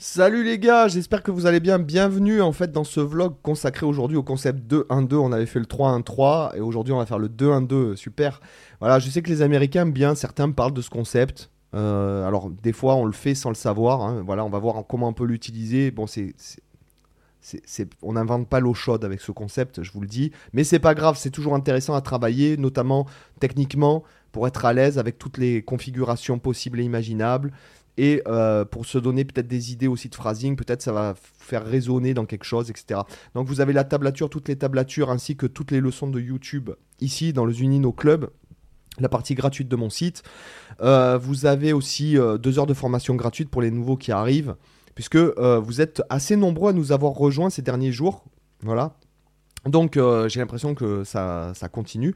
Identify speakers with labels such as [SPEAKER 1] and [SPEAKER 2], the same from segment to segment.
[SPEAKER 1] Salut les gars, j'espère que vous allez bien. Bienvenue en fait dans ce vlog consacré aujourd'hui au concept 2-1-2. On avait fait le 3-1-3 et aujourd'hui on va faire le 2-1-2. Super. Voilà, je sais que les Américains bien, certains parlent de ce concept. Euh, alors des fois on le fait sans le savoir. hein. Voilà, on va voir comment on peut l'utiliser. Bon, c'est- on n'invente pas l'eau chaude avec ce concept, je vous le dis. Mais c'est pas grave, c'est toujours intéressant à travailler, notamment techniquement, pour être à l'aise avec toutes les configurations possibles et imaginables. Et euh, pour se donner peut-être des idées aussi de phrasing, peut-être ça va faire résonner dans quelque chose, etc. Donc vous avez la tablature, toutes les tablatures, ainsi que toutes les leçons de YouTube ici dans le Zunino Club, la partie gratuite de mon site. Euh, vous avez aussi euh, deux heures de formation gratuite pour les nouveaux qui arrivent, puisque vous êtes assez nombreux à nous avoir rejoints ces derniers jours. Voilà. Donc euh, j'ai l'impression que ça, ça continue.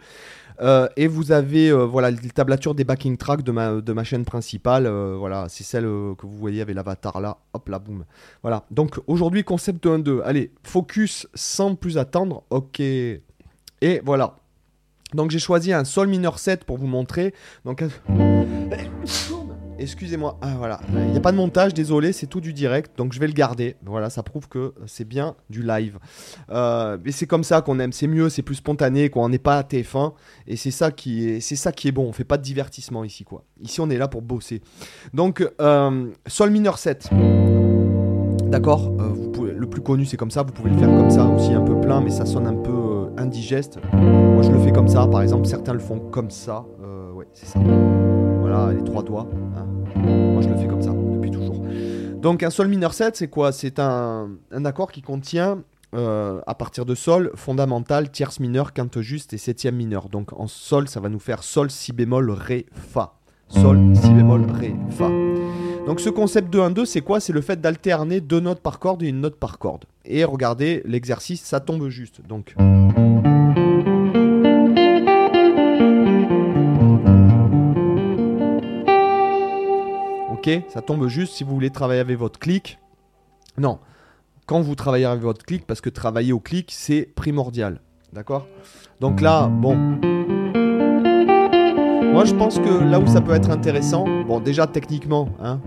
[SPEAKER 1] Euh, et vous avez euh, voilà des backing tracks de ma, chaîne principale. euh, voilà, c'est celle que vous voyez avec l'avatar là. Hop là, boum. Voilà. Donc aujourd'hui, concept 1-2. Allez, focus sans plus attendre. Ok. Et voilà. Donc j'ai choisi un sol mineur 7 pour vous montrer. Donc Excusez-moi, ah, voilà, il n'y a pas de montage, désolé, c'est tout du direct, donc je vais le garder. Voilà, ça prouve que c'est bien du live. Euh, mais c'est comme ça qu'on aime, c'est mieux, c'est plus spontané, quoi. On n'est pas à TF1, et c'est ça qui est, bon. On fait pas de divertissement ici, quoi. Ici, on est là pour bosser. Donc, euh, sol mineur 7. D'accord, euh, le plus connu c'est comme ça, vous pouvez le faire comme ça aussi un peu plein, mais ça sonne un peu indigeste. Moi je le fais comme ça, par exemple, certains le font comme ça. Ouais, c'est ça. Voilà, les trois doigts. Moi je le fais comme ça depuis toujours. Donc un sol mineur 7, c'est quoi? C'est un, accord qui contient euh, à partir de sol fondamental, tierce mineure, quinte juste et septième mineur. Donc en sol, ça va nous faire sol, si bémol, ré, fa. Sol, si bémol, ré, fa. Donc ce concept 2-1-2, c'est quoi? C'est le fait d'alterner deux notes par corde et une note par corde. Et regardez, l'exercice, ça tombe juste. Donc. Ça tombe juste si vous voulez travailler avec votre clic. Non, quand vous travaillez avec votre clic, parce que travailler au clic, c'est primordial. D'accord? Donc là, bon, moi, je pense que là où ça peut être intéressant, bon, déjà techniquement, hein,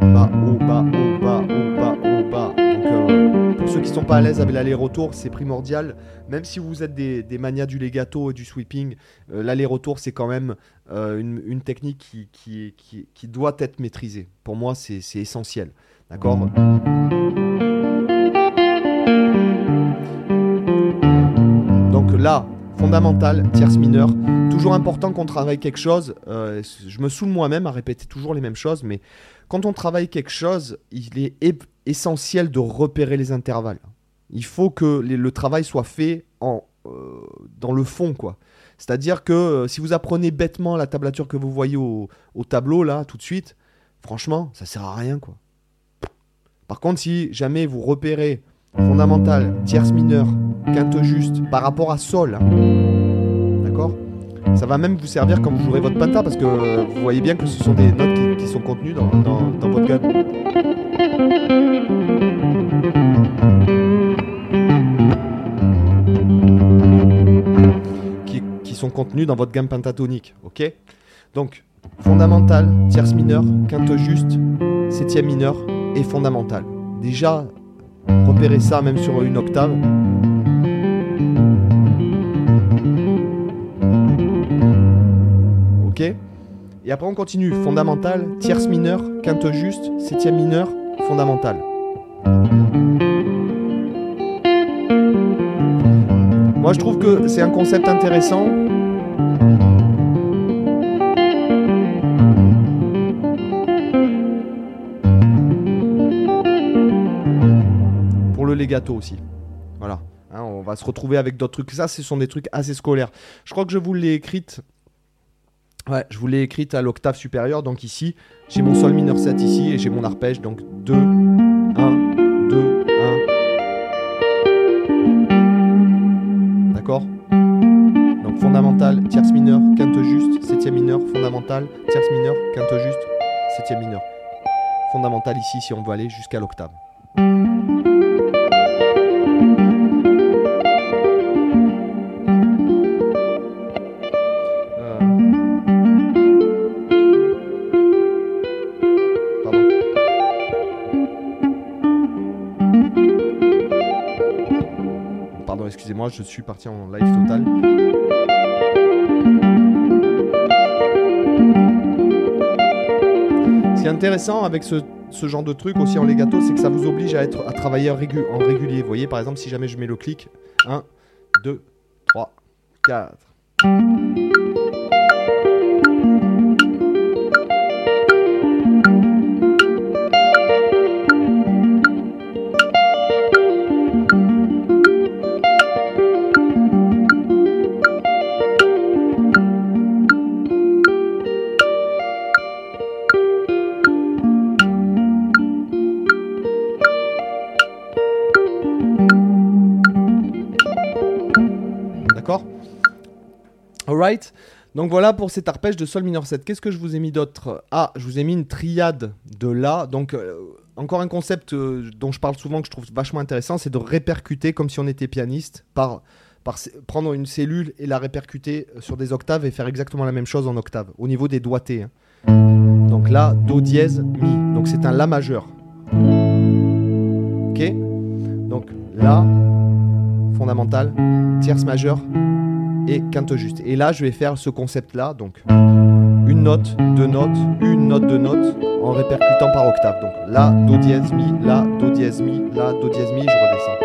[SPEAKER 1] ceux qui sont pas à l'aise avec l'aller-retour, c'est primordial. Même si vous êtes des, des manias du legato et du sweeping, euh, l'aller-retour, c'est quand même euh, une, technique qui, qui, doit être maîtrisée. Pour moi, c'est essentiel. D'accord? Donc là, fondamental, tierce mineure. Toujours important qu'on travaille quelque chose. euh, je me saoule moi-même à répéter toujours les mêmes choses, mais quand on travaille quelque chose, il est essentiel de repérer les intervalles. Il faut que le travail soit fait en, euh, dans le fond, quoi. C'est-à-dire que euh, si vous apprenez bêtement la tablature que vous voyez au, au tableau, là, tout de suite, franchement, ça sert à rien, quoi. Par contre, si jamais vous repérez fondamental, tierce mineure, quinte juste, par rapport à sol, hein, d'accord Ça va même vous servir quand vous jouerez votre penta, parce que vous voyez bien que ce sont des notes qui, sont contenues dans- dans votre gamme. Contenues dans votre gamme pentatonique, ok? Donc, fondamental, tierce mineure, quinte juste, septième mineure et fondamental. Déjà, repérez ça même sur une octave. Ok? Et après on continue. Fondamental, tierce mineure, quinte juste, septième mineure, fondamental. Moi je trouve que c'est un concept intéressant. Pour le legato aussi. Voilà. Hein, on va se retrouver avec d'autres trucs. Ça, ce sont des trucs assez scolaires. Je crois que je vous l'ai écrite. Ouais, je vous l'ai écrite à l'octave supérieure. Donc ici, j'ai mon sol mineur 7 ici et j'ai mon arpège. Donc 2, 1, 2, 1. D'accord? Donc fondamental, tierce mineure, quinte juste, septième mineur, fondamental, tierce mineure, quinte juste, septième mineur. Fondamental ici si on veut aller jusqu'à l'octave. Je suis parti en live total. Ce qui est intéressant avec ce, genre de truc aussi en legato, c'est que ça vous oblige à, être, à travailler en régulier. Vous voyez, par exemple, si jamais je mets le clic, 1, 2, 3, 4. Alright. Donc voilà pour cet arpège de Sol mineur 7. Qu'est-ce que je vous ai mis d'autre? Ah, je vous ai mis une triade de La. Donc, euh, encore un concept euh, dont je parle souvent que je trouve vachement intéressant, c'est de répercuter comme si on était pianiste par, prendre une cellule et la répercuter euh, sur des octaves et faire exactement la même chose en octave, au niveau des doigtés. hein. Donc là, Do dièse, Mi. Donc c'est un La majeur. Ok? Donc La, fondamental, tierce majeure et quinte juste. Et là, je vais faire ce concept-là, donc une note, deux notes, une note, deux notes, en répercutant par octave. Donc La, Do dièse, Mi, La, Do dièse, Mi, La, Do dièse, Mi, je redescends.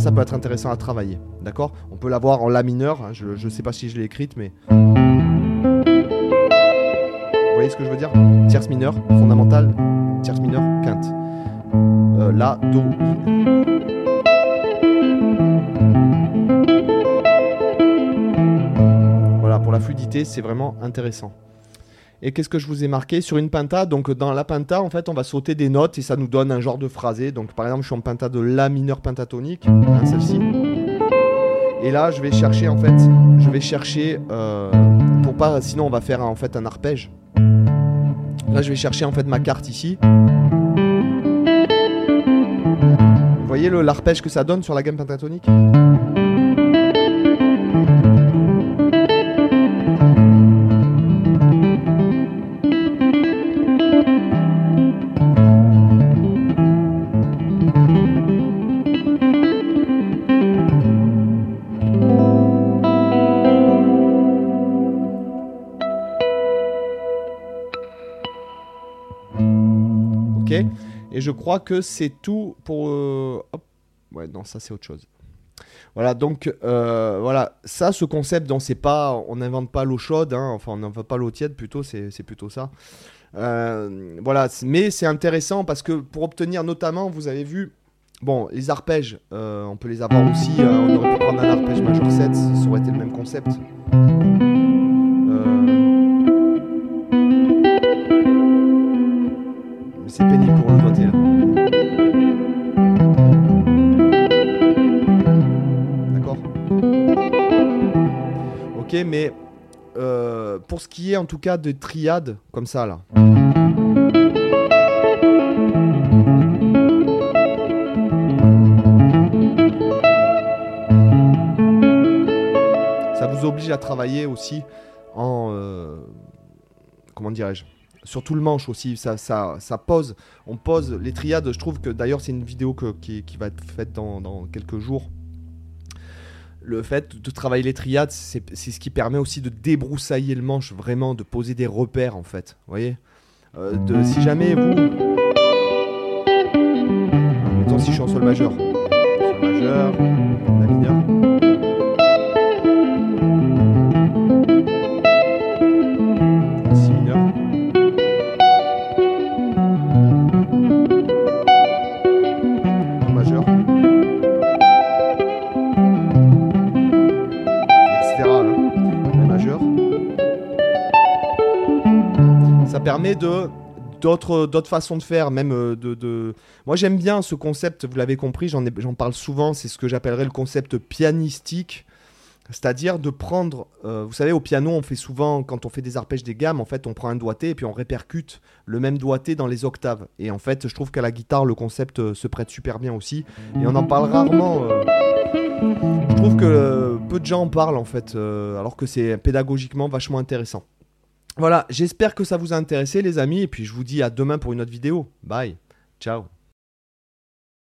[SPEAKER 1] Ça, peut être intéressant à travailler. D'accord? On peut l'avoir en La mineur. hein, je ne sais pas si je l'ai écrite, mais. Vous voyez ce que je veux dire? Tierce mineure, fondamentale, tierce mineure, quinte. Euh, la, Do. Voilà, pour la fluidité, c'est vraiment intéressant. Et qu'est-ce que je vous ai marqué sur une penta Donc dans la penta, en fait, on va sauter des notes et ça nous donne un genre de phrasé. Donc par exemple, je suis en penta de la mineur pentatonique, hein, celle-ci. Et là, je vais chercher en fait, je vais chercher euh, pour pas, sinon on va faire en fait un arpège. Là, je vais chercher en fait ma carte ici. Vous voyez le l'arpège que ça donne sur la gamme pentatonique? Et je crois que c'est tout pour. euh, hop. Ouais, non, ça c'est autre chose. Voilà, donc euh, voilà, ça, ce concept, dont c'est pas, on n'invente pas l'eau chaude, hein, enfin on n'invente pas l'eau tiède plutôt, c'est plutôt ça. Euh, voilà, mais c'est intéressant parce que pour obtenir notamment, vous avez vu, bon, les arpèges, on peut les avoir aussi, on aurait pu prendre un arpège majeur 7, ça aurait été le même concept. En tout cas de triades comme ça là. Ça vous oblige à travailler aussi en. euh, comment dirais-je sur tout le manche aussi, ça, pose, on pose les triades, je trouve que d'ailleurs c'est une vidéo qui, va être faite dans quelques jours. Le fait de travailler les triades, c'est ce qui permet aussi de débroussailler le manche, vraiment, de poser des repères en fait. Vous voyez? Euh, de, Si jamais vous. Mettons si je suis en sol majeur. Sol majeur, Ça permet d'autres façons de faire même euh, de, moi j'aime bien ce concept vous l'avez compris j'en parle souvent c'est ce que j'appellerais le concept pianistique c'est-à-dire de prendre, euh, vous savez, au piano, on fait souvent, quand on fait des arpèges des gammes, en fait, on prend un doigté et puis on répercute le même doigté dans les octaves. Et en fait, je trouve qu'à la guitare, le concept euh, se prête super bien aussi. Et on en parle rarement. Je trouve que peu de gens en parlent en fait, alors que c'est pédagogiquement vachement intéressant. Voilà, j'espère que ça vous a intéressé les amis, et puis je vous dis à demain pour une autre vidéo. Bye, ciao.